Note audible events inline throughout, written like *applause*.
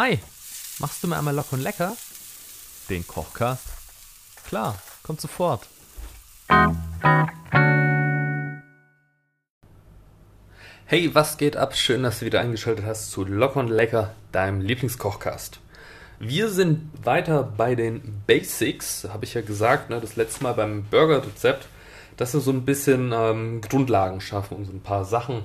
Hi, machst du mir einmal locker und lecker? Den Kochcast? Klar, kommt sofort. Hey, was geht ab? Schön, dass du wieder eingeschaltet hast zu Locker und Lecker, deinem Lieblingskochcast. Wir sind weiter bei den Basics, habe ich ja gesagt, ne, das letzte Mal beim Burger-Rezept, dass wir so ein bisschen ähm, Grundlagen schaffen und so ein paar Sachen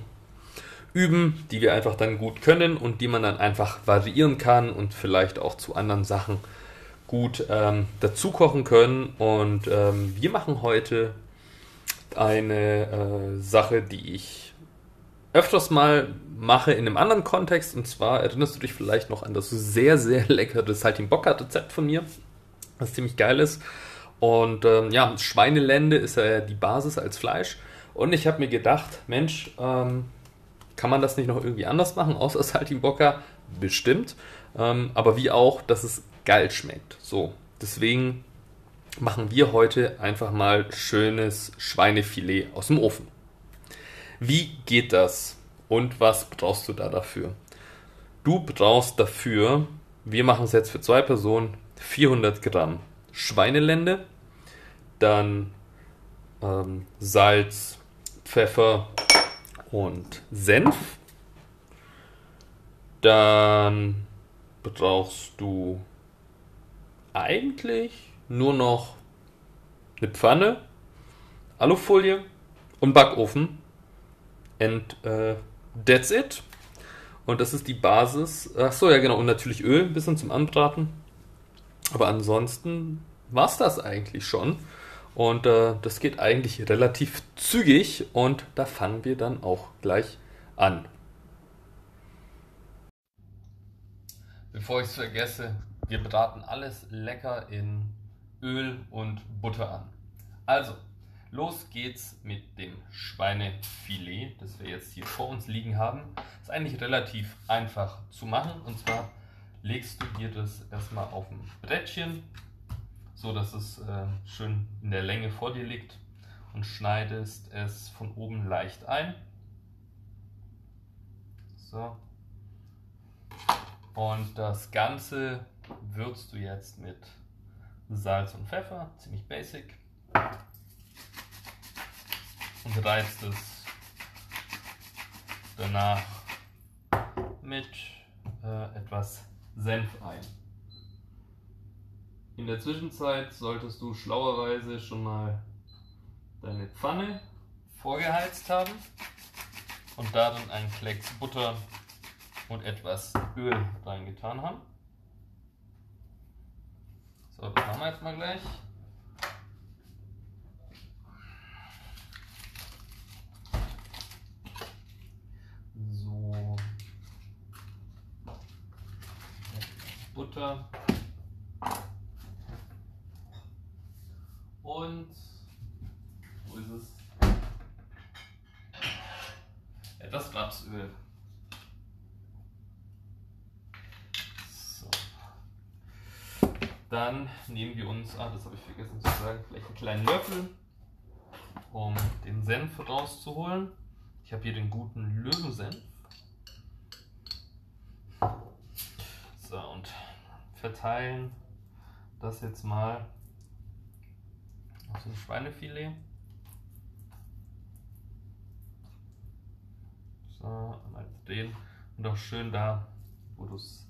üben, die wir einfach dann gut können und die man dann einfach variieren kann und vielleicht auch zu anderen Sachen gut ähm, dazu kochen können. Und ähm, wir machen heute eine äh, Sache, die ich öfters mal mache in einem anderen Kontext. Und zwar erinnerst du dich vielleicht noch an das sehr, sehr leckere Saltimbocca-Rezept von mir, was ziemlich geil ist. Und ähm, ja, Schweinelende ist ja die Basis als Fleisch. Und ich habe mir gedacht, Mensch, ähm, kann man das nicht noch irgendwie anders machen, außer *laughs* Saltimbocca? Bestimmt. Ähm, aber wie auch, dass es geil schmeckt. So, deswegen machen wir heute einfach mal schönes Schweinefilet aus dem Ofen. Wie geht das und was brauchst du da dafür? Du brauchst dafür, wir machen es jetzt für zwei Personen, 400 Gramm Schweinelende, dann ähm, Salz, Pfeffer und Senf. Dann brauchst du eigentlich nur noch eine Pfanne, Alufolie und Backofen. And uh, that's it. Und das ist die Basis. Ach so, ja genau. Und natürlich Öl, ein bisschen zum Anbraten. Aber ansonsten war es das eigentlich schon. Und äh, das geht eigentlich relativ zügig und da fangen wir dann auch gleich an. Bevor ich es vergesse, wir braten alles lecker in Öl und Butter an. Also, los geht's mit dem Schweinefilet, das wir jetzt hier vor uns liegen haben. Ist eigentlich relativ einfach zu machen und zwar legst du dir das erstmal auf ein Brettchen, so dass es äh, schön in der Länge vor dir liegt und schneidest es von oben leicht ein. So. Und das Ganze würzt du jetzt mit Salz und Pfeffer, ziemlich basic. Und reizt es danach mit äh, etwas Senf ein. In der Zwischenzeit solltest du schlauerweise schon mal deine Pfanne vorgeheizt haben und darin einen Klecks Butter und etwas Öl reingetan haben. So, das machen wir jetzt mal gleich. So. Butter. Und wo ist es? Etwas Rapsöl. So. Dann nehmen wir uns, ah, das habe ich vergessen zu sagen, vielleicht einen kleinen Löffel, um den Senf rauszuholen. Ich habe hier den guten Löwensenf. So, und verteilen das jetzt mal auf dem Schweinefilet. So, einmal drehen und auch schön da, wo du es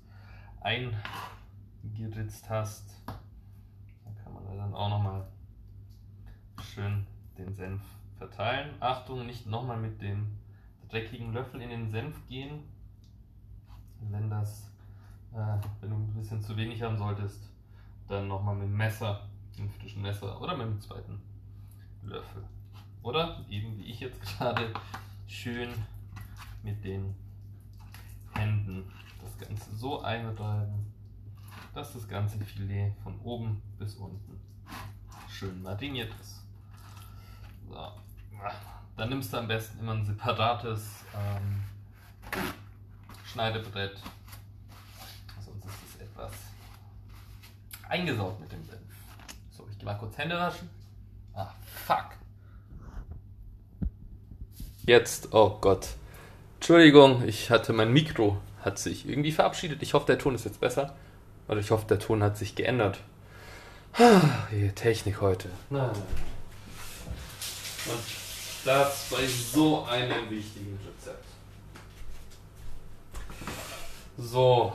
eingeritzt hast, da kann man dann auch nochmal schön den Senf verteilen. Achtung, nicht nochmal mit dem dreckigen Löffel in den Senf gehen. Wenn das, äh, wenn du ein bisschen zu wenig haben solltest, dann nochmal mit dem Messer, mit dem frischen Messer oder mit dem zweiten Löffel. Oder eben wie ich jetzt *laughs* gerade schön mit den Händen das Ganze so einreiben, dass das ganze Filet von oben bis unten schön mariniert ist. So. Dann nimmst du am besten immer ein separates ähm, Schneidebrett. Sonst ist es etwas eingesaugt mit dem Senf. So, ich gehe mal kurz Hände waschen. Ah, fuck. Jetzt, oh Gott. Entschuldigung, ich hatte mein Mikro, hat sich irgendwie verabschiedet. Ich hoffe, der Ton ist jetzt besser. Oder ich hoffe, der Ton hat sich geändert. Die Technik heute. Nein. Und das bei so einem wichtigen Rezept. So.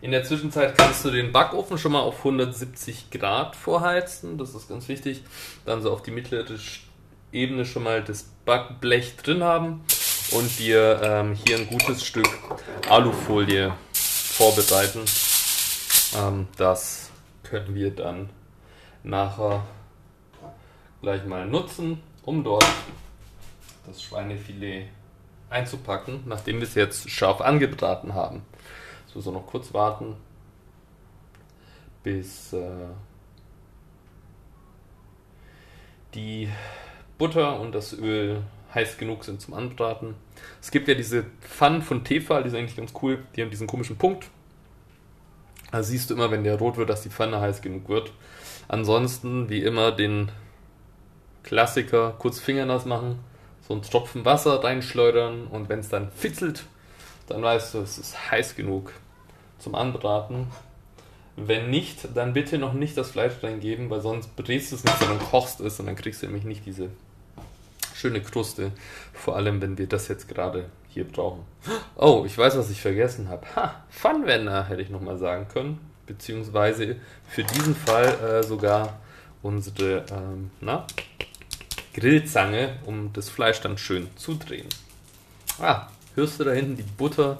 In der Zwischenzeit kannst du den Backofen schon mal auf 170 Grad vorheizen. Das ist ganz wichtig. Dann so auf die mittlere Ebene schon mal das Backblech drin haben und dir ähm, hier ein gutes Stück Alufolie vorbereiten. Ähm, das können wir dann nachher gleich mal nutzen, um dort das Schweinefilet einzupacken, nachdem wir es jetzt scharf angebraten haben. So, so noch kurz warten, bis äh, die Butter und das Öl heiß genug sind zum Anbraten. Es gibt ja diese Pfannen von Tefal, die sind eigentlich ganz cool. Die haben diesen komischen Punkt. Da siehst du immer, wenn der rot wird, dass die Pfanne heiß genug wird. Ansonsten, wie immer, den Klassiker kurz fingernass machen, so einen Tropfen Wasser reinschleudern und wenn es dann fitzelt, dann weißt du, es ist heiß genug zum Anbraten. Wenn nicht, dann bitte noch nicht das Fleisch reingeben, weil sonst brätst du es nicht, sondern kochst es und dann kriegst du nämlich nicht diese schöne Kruste. Vor allem, wenn wir das jetzt gerade hier brauchen. Oh, ich weiß, was ich vergessen habe. Ha, Pfannwender hätte ich nochmal sagen können. Beziehungsweise für diesen Fall äh, sogar unsere ähm, na, Grillzange, um das Fleisch dann schön zu drehen. Ah, hörst du da hinten die Butter?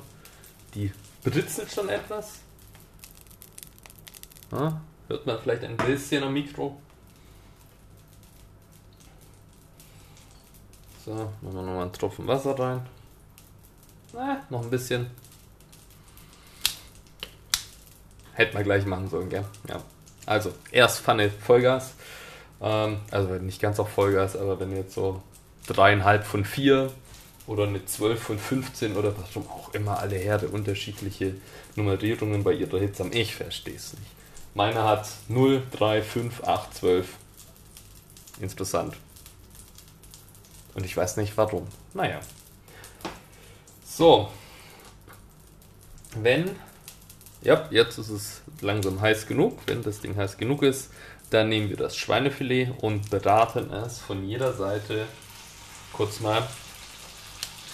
Die britzelt schon etwas. Ah, hört man vielleicht ein bisschen am Mikro. So, machen wir nochmal einen Tropfen Wasser rein. Na, noch ein bisschen. Hätten wir gleich machen sollen, gell? Ja. Also, erst Pfanne Vollgas. Ähm, also nicht ganz auf Vollgas, aber wenn jetzt so dreieinhalb von vier oder eine 12 von 15 oder warum auch immer alle Herde unterschiedliche Nummerierungen bei ihrer Hitze haben. Ich verstehe es nicht. Meine hat 0, 3, 5, 8, 12. Interessant. Und ich weiß nicht warum. Naja. So. Wenn. Ja, jetzt ist es langsam heiß genug. Wenn das Ding heiß genug ist, dann nehmen wir das Schweinefilet und braten es von jeder Seite kurz mal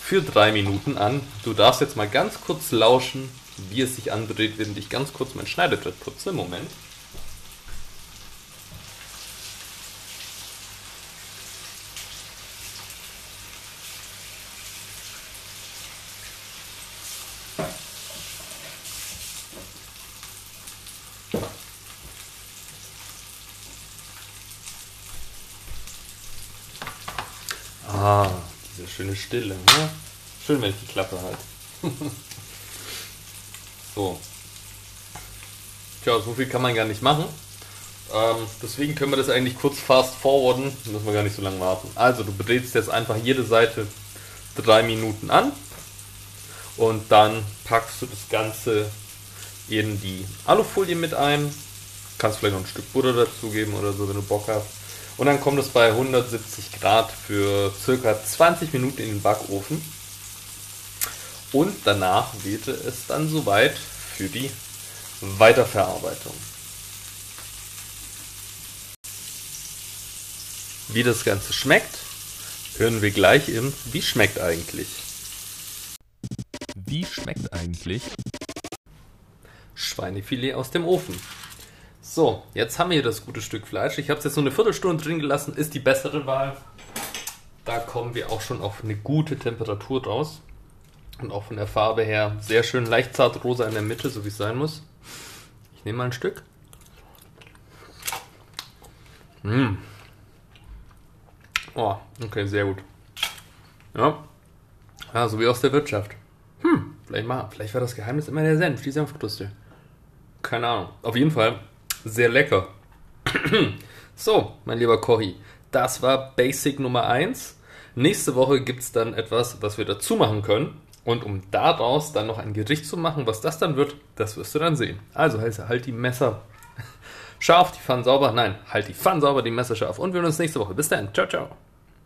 für drei Minuten an. Du darfst jetzt mal ganz kurz lauschen, wie es sich andreht, während ich ganz kurz mein Schneidebrett putze. Moment. Ah, diese schöne Stille. Ne? Schön, wenn ich die Klappe halt. *laughs* so. Tja, so viel kann man gar nicht machen. Ähm, deswegen können wir das eigentlich kurz fast forwarden. Müssen wir gar nicht so lange warten. Also, du drehst jetzt einfach jede Seite drei Minuten an. Und dann packst du das Ganze in die Alufolie mit ein. Kannst vielleicht noch ein Stück Butter dazugeben oder so, wenn du Bock hast. Und dann kommt es bei 170 Grad für circa 20 Minuten in den Backofen. Und danach wählte es dann soweit für die Weiterverarbeitung. Wie das Ganze schmeckt, hören wir gleich im Wie schmeckt eigentlich? Wie schmeckt eigentlich? Schweinefilet aus dem Ofen. So, jetzt haben wir hier das gute Stück Fleisch. Ich habe es jetzt nur eine Viertelstunde drin gelassen, ist die bessere Wahl. Da kommen wir auch schon auf eine gute Temperatur draus. Und auch von der Farbe her sehr schön leicht zart rosa in der Mitte, so wie es sein muss. Ich nehme mal ein Stück. Mmh. Oh, okay, sehr gut. Ja. Ja, so wie aus der Wirtschaft. Hm, vielleicht mal, vielleicht war das Geheimnis immer der Senf, die Senfkruste. Keine Ahnung. Auf jeden Fall sehr lecker. *clears throat* so, mein lieber Cory, das war Basic Nummer 1. Nächste Woche gibt es dann etwas, was wir dazu machen können. Und um daraus dann noch ein Gericht zu machen, was das dann wird, das wirst du dann sehen. Also heißt halt die Messer *laughs* scharf, die Pfannen sauber. Nein, halt die Pfannen sauber, die Messer scharf. Und wir sehen uns nächste Woche. Bis dann. Ciao, ciao.